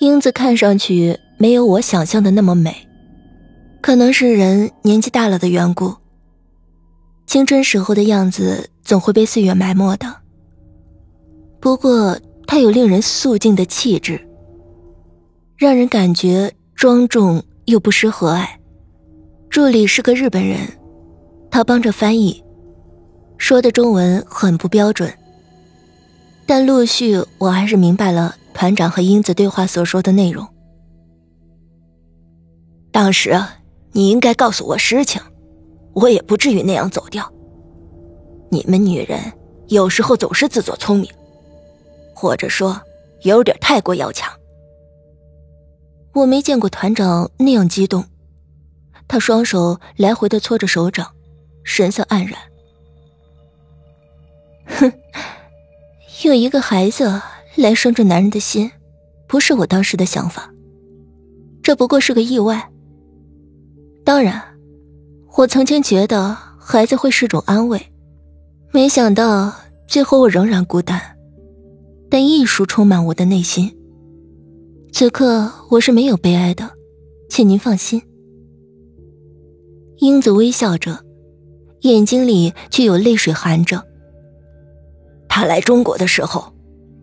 英子看上去没有我想象的那么美，可能是人年纪大了的缘故。青春时候的样子总会被岁月埋没的。不过她有令人肃静的气质，让人感觉庄重又不失和蔼。助理是个日本人，他帮着翻译，说的中文很不标准，但陆续我还是明白了。团长和英子对话所说的内容。当时你应该告诉我实情，我也不至于那样走掉。你们女人有时候总是自作聪明，或者说有点太过要强。我没见过团长那样激动，他双手来回的搓着手掌，神色黯然。哼，有一个孩子。来拴住男人的心，不是我当时的想法。这不过是个意外。当然，我曾经觉得孩子会是种安慰，没想到最后我仍然孤单。但艺术充满我的内心。此刻我是没有悲哀的，请您放心。英子微笑着，眼睛里却有泪水含着。他来中国的时候。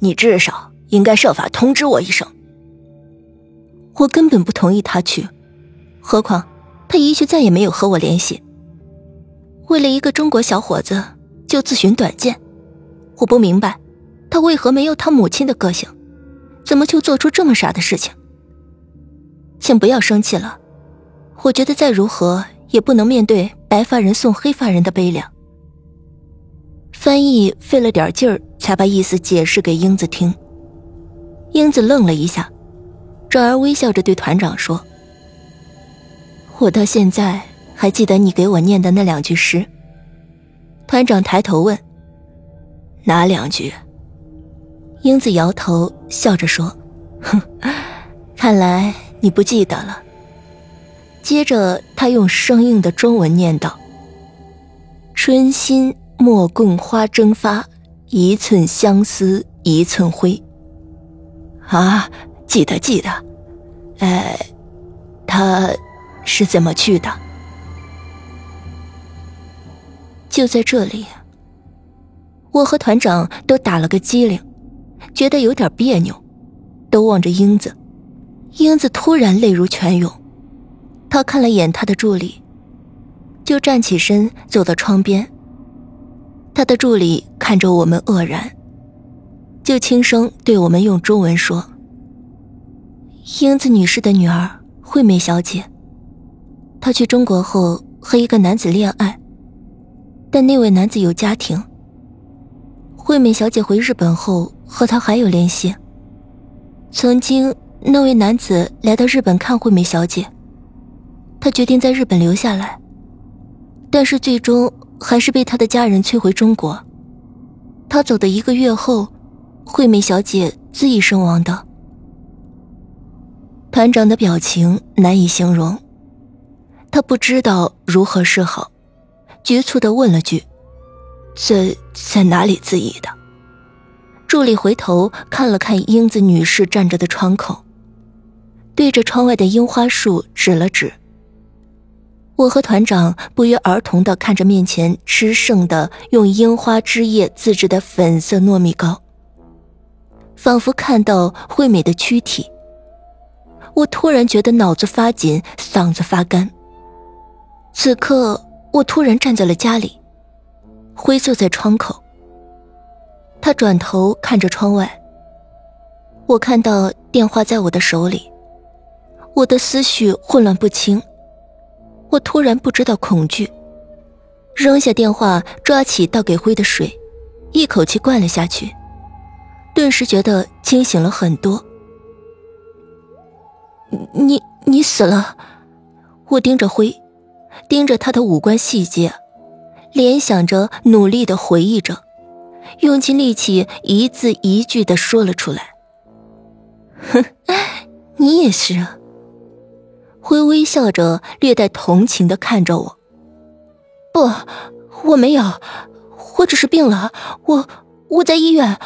你至少应该设法通知我一声。我根本不同意他去，何况他一去再也没有和我联系。为了一个中国小伙子就自寻短见，我不明白他为何没有他母亲的个性，怎么就做出这么傻的事情。请不要生气了，我觉得再如何也不能面对白发人送黑发人的悲凉。翻译费了点劲儿，才把意思解释给英子听。英子愣了一下，转而微笑着对团长说：“我到现在还记得你给我念的那两句诗。”团长抬头问：“哪两句？”英子摇头，笑着说：“哼，看来你不记得了。”接着，他用生硬的中文念道：“春心。”莫共花争发，一寸相思一寸灰。啊，记得记得，哎，他是怎么去的？就在这里，我和团长都打了个激灵，觉得有点别扭，都望着英子。英子突然泪如泉涌，他看了眼他的助理，就站起身走到窗边。他的助理看着我们愕然，就轻声对我们用中文说：“英子女士的女儿惠美小姐，她去中国后和一个男子恋爱，但那位男子有家庭。惠美小姐回日本后和他还有联系。曾经那位男子来到日本看惠美小姐，他决定在日本留下来，但是最终。”还是被他的家人催回中国。他走的一个月后，惠美小姐自缢身亡的。团长的表情难以形容，他不知道如何是好，局促的问了句：“在在哪里自缢的？”助理回头看了看英子女士站着的窗口，对着窗外的樱花树指了指。我和团长不约而同的看着面前吃剩的用樱花汁液自制的粉色糯米糕，仿佛看到惠美的躯体。我突然觉得脑子发紧，嗓子发干。此刻，我突然站在了家里，灰坐在窗口。他转头看着窗外，我看到电话在我的手里，我的思绪混乱不清。我突然不知道恐惧，扔下电话，抓起倒给灰的水，一口气灌了下去，顿时觉得清醒了很多。你你死了！我盯着灰，盯着他的五官细节，联想着，努力的回忆着，用尽力气，一字一句的说了出来。哼，你也是啊。灰微笑着，略带同情的看着我。不，我没有，我只是病了。我我在医院，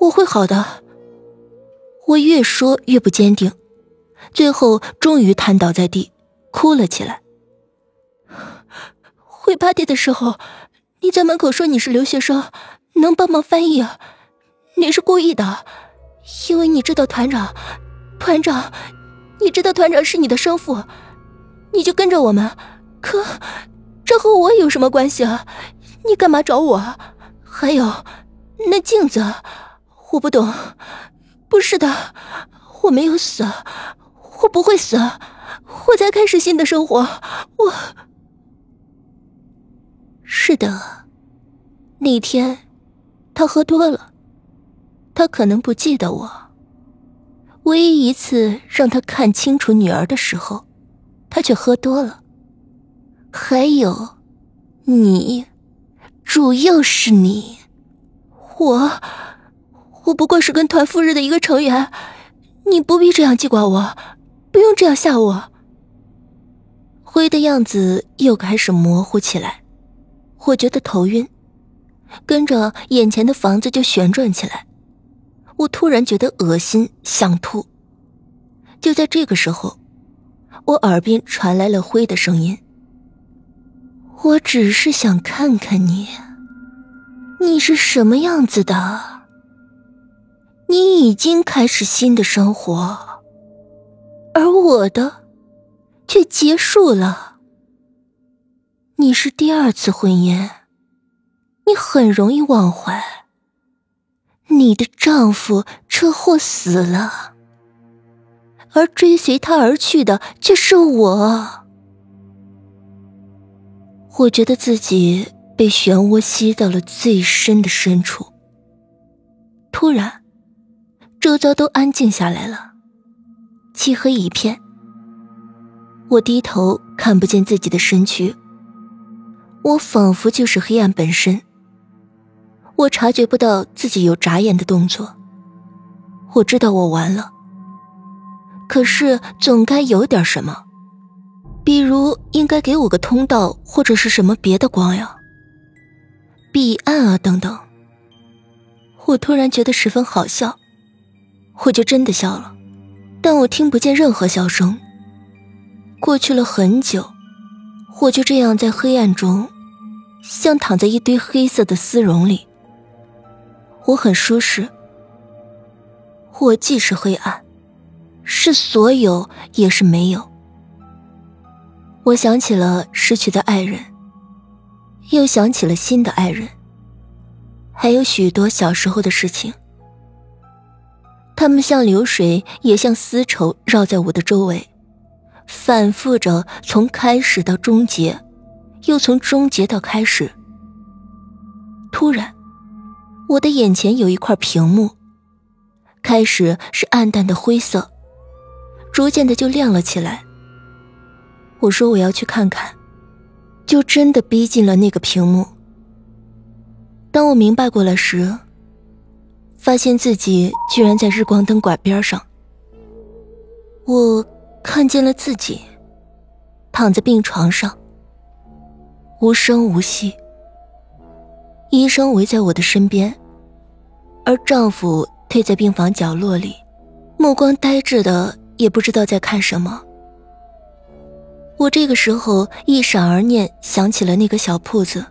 我会好的。我越说越不坚定，最后终于瘫倒在地，哭了起来。回 party 的时候，你在门口说你是留学生，能帮忙翻译？你是故意的，因为你知道团长，团长，你知道团长是你的生父，你就跟着我们。可这和我有什么关系啊？你干嘛找我？还有那镜子，我不懂。不是的，我没有死，我不会死，我在开始新的生活。我，是的，那天他喝多了，他可能不记得我。唯一一次让他看清楚女儿的时候，他却喝多了。还有，你，主要是你，我。我不过是跟团赴日的一个成员，你不必这样记挂我，不用这样吓我。灰的样子又开始模糊起来，我觉得头晕，跟着眼前的房子就旋转起来，我突然觉得恶心，想吐。就在这个时候，我耳边传来了灰的声音：“我只是想看看你，你是什么样子的。”你已经开始新的生活，而我的却结束了。你是第二次婚姻，你很容易忘怀。你的丈夫车祸死了，而追随他而去的却是我。我觉得自己被漩涡吸到了最深的深处，突然。周遭都安静下来了，漆黑一片。我低头看不见自己的身躯，我仿佛就是黑暗本身。我察觉不到自己有眨眼的动作，我知道我完了。可是总该有点什么，比如应该给我个通道，或者是什么别的光呀，彼岸啊等等。我突然觉得十分好笑。我就真的笑了，但我听不见任何笑声。过去了很久，我就这样在黑暗中，像躺在一堆黑色的丝绒里。我很舒适。我既是黑暗，是所有，也是没有。我想起了失去的爱人，又想起了新的爱人，还有许多小时候的事情。他们像流水，也像丝绸，绕在我的周围，反复着从开始到终结，又从终结到开始。突然，我的眼前有一块屏幕，开始是暗淡的灰色，逐渐的就亮了起来。我说我要去看看，就真的逼近了那个屏幕。当我明白过来时。发现自己居然在日光灯管边上，我看见了自己躺在病床上，无声无息。医生围在我的身边，而丈夫退在病房角落里，目光呆滞的，也不知道在看什么。我这个时候一闪而念，想起了那个小铺子，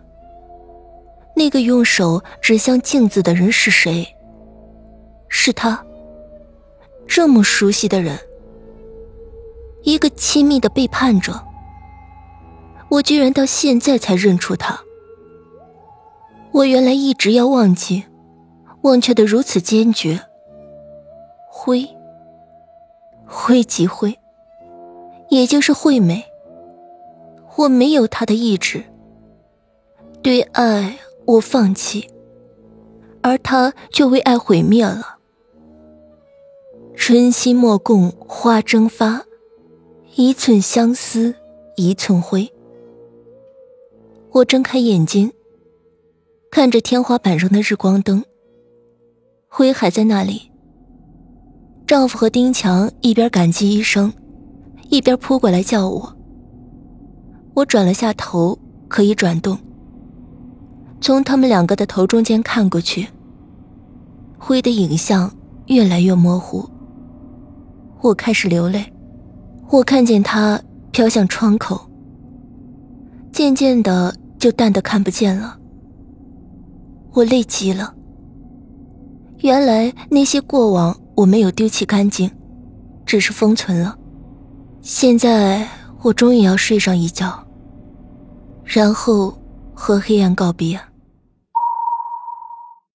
那个用手指向镜子的人是谁？是他，这么熟悉的人，一个亲密的背叛者，我居然到现在才认出他。我原来一直要忘记，忘却的如此坚决。灰，灰即灰，也就是惠美。我没有他的意志，对爱我放弃，而他却为爱毁灭了。春心莫共花争发，一寸相思一寸灰。我睁开眼睛，看着天花板上的日光灯，灰还在那里。丈夫和丁强一边感激医生，一边扑过来叫我。我转了下头，可以转动。从他们两个的头中间看过去，灰的影像越来越模糊。我开始流泪。我看见他飘向窗口，渐渐的就淡的看不见了。我累极了。原来那些过往我没有丢弃干净，只是封存了。现在我终于要睡上一觉，然后和黑暗告别。